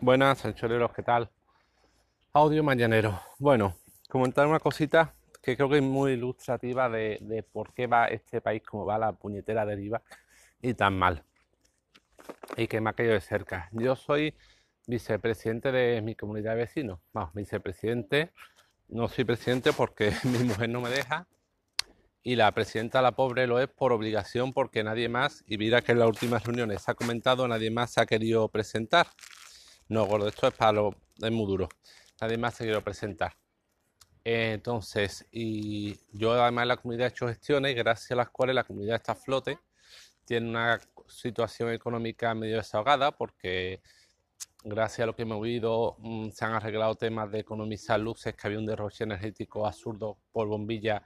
Buenas, anchoreros, ¿qué tal? Audio mañanero. Bueno, comentar una cosita que creo que es muy ilustrativa de, de por qué va este país como va la puñetera deriva y tan mal. Y que me ha caído de cerca. Yo soy vicepresidente de mi comunidad de vecinos. Vamos, vicepresidente, no soy presidente porque mi mujer no me deja. Y la presidenta, la pobre, lo es por obligación porque nadie más, y mira que en las últimas reuniones se ha comentado, nadie más se ha querido presentar. No, gordo, esto es para lo, es muy duro. Nadie más se quiere presentar. Entonces, y yo además la comunidad he hecho gestiones gracias a las cuales la comunidad está a flote. Tiene una situación económica medio desahogada porque gracias a lo que me he oído mm, se han arreglado temas de economizar luces, que había un derroche energético absurdo por bombilla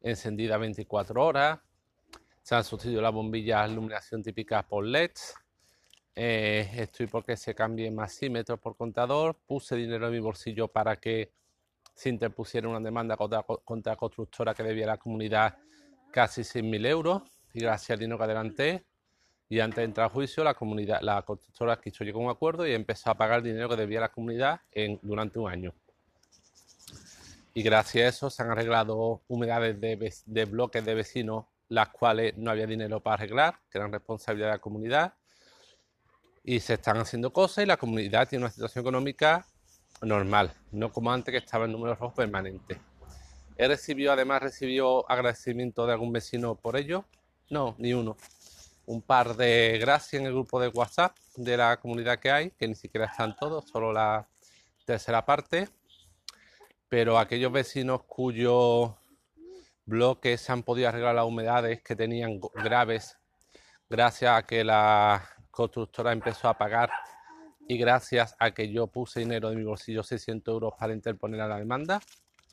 encendida 24 horas. Se han sustituido las bombillas de iluminación típicas por LEDs. Eh, estoy porque se cambie masímetros por contador. Puse dinero en mi bolsillo para que se interpusiera una demanda contra, contra la constructora que debía a la comunidad casi 6.000 euros. Y gracias al dinero que adelanté, y antes de entrar a juicio, la comunidad, la constructora quiso llegar a un acuerdo y empezó a pagar el dinero que debía a la comunidad en, durante un año. Y gracias a eso se han arreglado humedades de, de bloques de vecinos, las cuales no había dinero para arreglar, que eran responsabilidad de la comunidad y se están haciendo cosas y la comunidad tiene una situación económica normal, no como antes que estaba en números rojos permanentes. ¿He recibido, además, recibido agradecimiento de algún vecino por ello? No, ni uno. Un par de gracias en el grupo de WhatsApp de la comunidad que hay, que ni siquiera están todos, solo la tercera parte. Pero aquellos vecinos cuyos bloques se han podido arreglar las humedades que tenían graves gracias a que la constructora empezó a pagar y gracias a que yo puse dinero de mi bolsillo 600 euros para interponer a la demanda,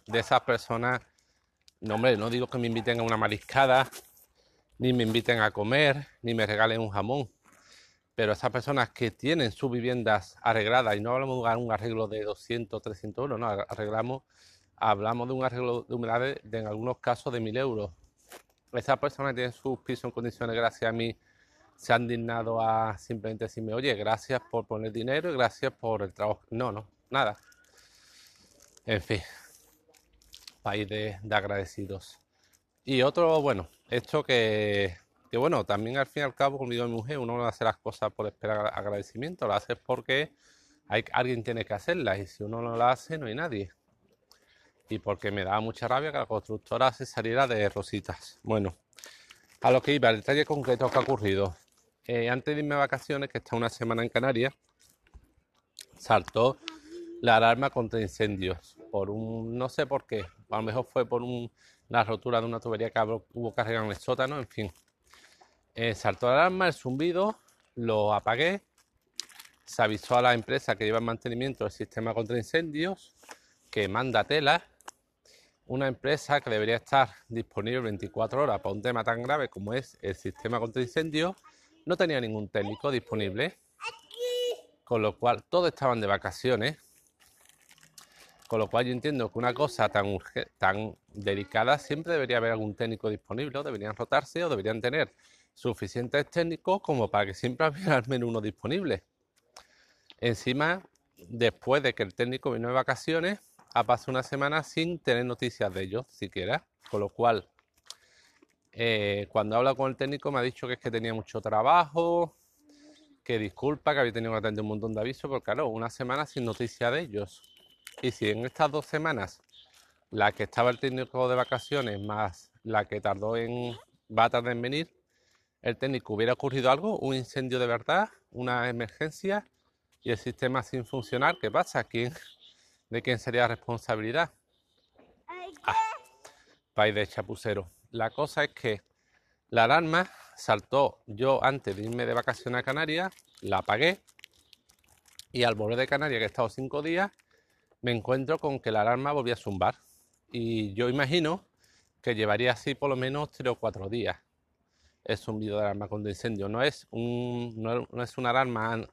de esas personas, no hombre, no digo que me inviten a una mariscada, ni me inviten a comer, ni me regalen un jamón, pero esas personas que tienen sus viviendas arregladas, y no hablamos de un arreglo de 200, 300 euros, no, arreglamos, hablamos de un arreglo de humedades de en algunos casos de 1000 euros. Esas personas tienen sus pisos en condiciones gracias a mí se han dignado a simplemente decirme, oye, gracias por poner dinero y gracias por el trabajo. No, no, nada. En fin, país de, agradecidos. Y otro, bueno, esto que, que, bueno, también al fin y al cabo, como digo mi mujer, uno no hace las cosas por esperar agradecimiento, lo hace porque hay, alguien tiene que hacerlas y si uno no lo hace, no hay nadie. Y porque me da mucha rabia que la constructora se saliera de rositas. Bueno, a lo que iba, el detalle concreto que ha ocurrido. Eh, antes de irme a vacaciones, que está una semana en Canarias, saltó la alarma contra incendios. Por un, no sé por qué, a lo mejor fue por una rotura de una tubería que hubo arreglar en el sótano, en fin. Eh, saltó la alarma, el zumbido, lo apagué, se avisó a la empresa que lleva el mantenimiento del sistema contra incendios, que manda tela, una empresa que debería estar disponible 24 horas para un tema tan grave como es el sistema contra incendios, no tenía ningún técnico disponible, con lo cual todos estaban de vacaciones, con lo cual yo entiendo que una cosa tan, tan delicada siempre debería haber algún técnico disponible, o deberían rotarse o deberían tener suficientes técnicos como para que siempre hubiera al menos uno disponible. Encima, después de que el técnico vino de vacaciones, ha pasado una semana sin tener noticias de ellos siquiera, con lo cual eh, cuando habla con el técnico me ha dicho que es que tenía mucho trabajo, que disculpa, que había tenido que atender un montón de avisos, porque claro, una semana sin noticia de ellos. Y si en estas dos semanas, la que estaba el técnico de vacaciones más la que tardó en, va a tardar en venir, el técnico hubiera ocurrido algo, un incendio de verdad, una emergencia y el sistema sin funcionar, ¿qué pasa? ¿Quién, ¿De quién sería la responsabilidad? Ah, país de chapucero. La cosa es que la alarma saltó yo antes de irme de vacaciones a Canarias, la apagué y al volver de Canarias, que he estado cinco días, me encuentro con que la alarma volvía a zumbar. Y yo imagino que llevaría así por lo menos tres o cuatro días el zumbido de alarma contra incendio. No es, un, no, es una alarma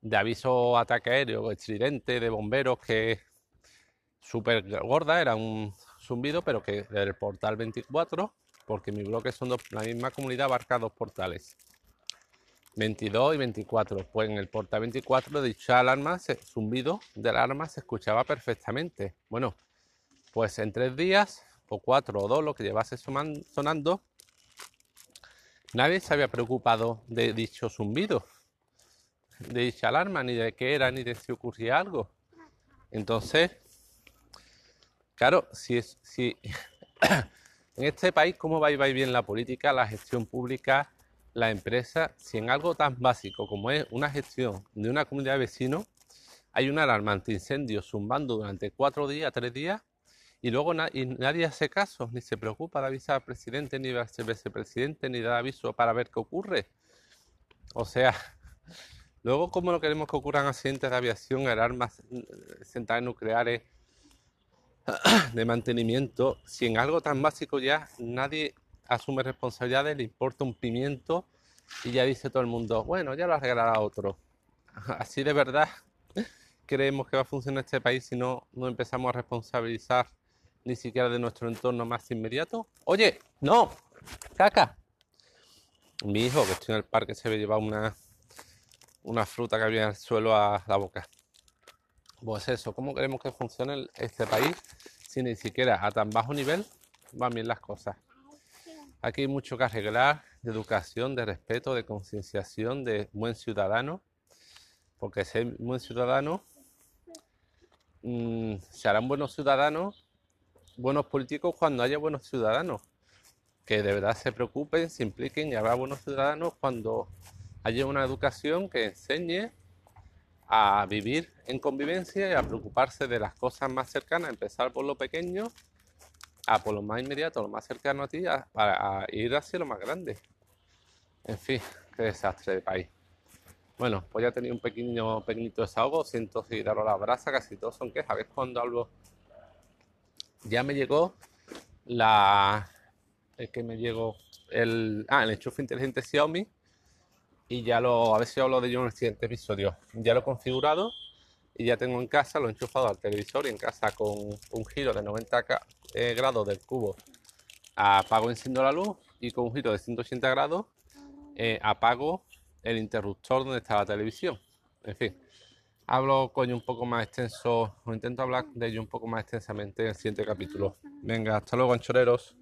de aviso ataque aéreo, estridente, de bomberos, que súper gorda, era un zumbido, pero que del portal 24, porque mi bloque son la misma comunidad abarca dos portales. 22 y 24. Pues en el porta 24 de dicha alarma, se, zumbido de la alarma se escuchaba perfectamente. Bueno, pues en tres días, o cuatro o dos, lo que llevase sonando, nadie se había preocupado de dicho zumbido, de dicha alarma, ni de qué era, ni de si ocurría algo. Entonces, claro, si, es, en este país, ¿cómo va y va bien la política, la gestión pública? la empresa, si en algo tan básico como es una gestión de una comunidad de vecinos, hay un alarmante incendio zumbando durante cuatro días, tres días, y luego nadie hace caso, ni se preocupa de avisar al presidente, ni al vicepresidente, ni da aviso para ver qué ocurre. O sea, luego, ¿cómo no queremos que ocurran accidentes de aviación, alarmas eh, centrales nucleares de mantenimiento, si en algo tan básico ya nadie asume responsabilidades, le importa un pimiento y ya dice todo el mundo, bueno, ya lo arreglará otro. Así de verdad creemos que va a funcionar este país si no, no empezamos a responsabilizar ni siquiera de nuestro entorno más inmediato. Oye, no, caca. Mi hijo, que estoy en el parque, se ve llevar una, una fruta que había en el suelo a la boca. Pues eso, ¿cómo queremos que funcione este país si ni siquiera a tan bajo nivel van bien las cosas? Aquí hay mucho que arreglar de educación, de respeto, de concienciación, de buen ciudadano, porque ser buen ciudadano mm, se harán buenos ciudadanos, buenos políticos cuando haya buenos ciudadanos, que de verdad se preocupen, se impliquen y habrá buenos ciudadanos cuando haya una educación que enseñe a vivir en convivencia y a preocuparse de las cosas más cercanas, empezar por lo pequeño a por lo más inmediato, lo más cercano a ti, para ir hacia lo más grande. En fin, qué desastre de país. Bueno, pues ya tenía un pequeño, pequeñito desahogo, siento si daros la brasa, casi todos son quejas. ¿Ves cuando hablo? Ya me llegó la... Es que me llegó el... Ah, el enchufe inteligente Xiaomi. Y ya lo... A ver si hablo de ello en el siguiente episodio. Ya lo he configurado y ya tengo en casa, lo he enchufado al televisor y en casa con un giro de 90 eh, grados del cubo apago enciendo la luz y con un giro de 180 grados eh, apago el interruptor donde está la televisión. En fin, hablo coño un poco más extenso, o intento hablar de ello un poco más extensamente en el siguiente capítulo. Venga, hasta luego, anchoreros.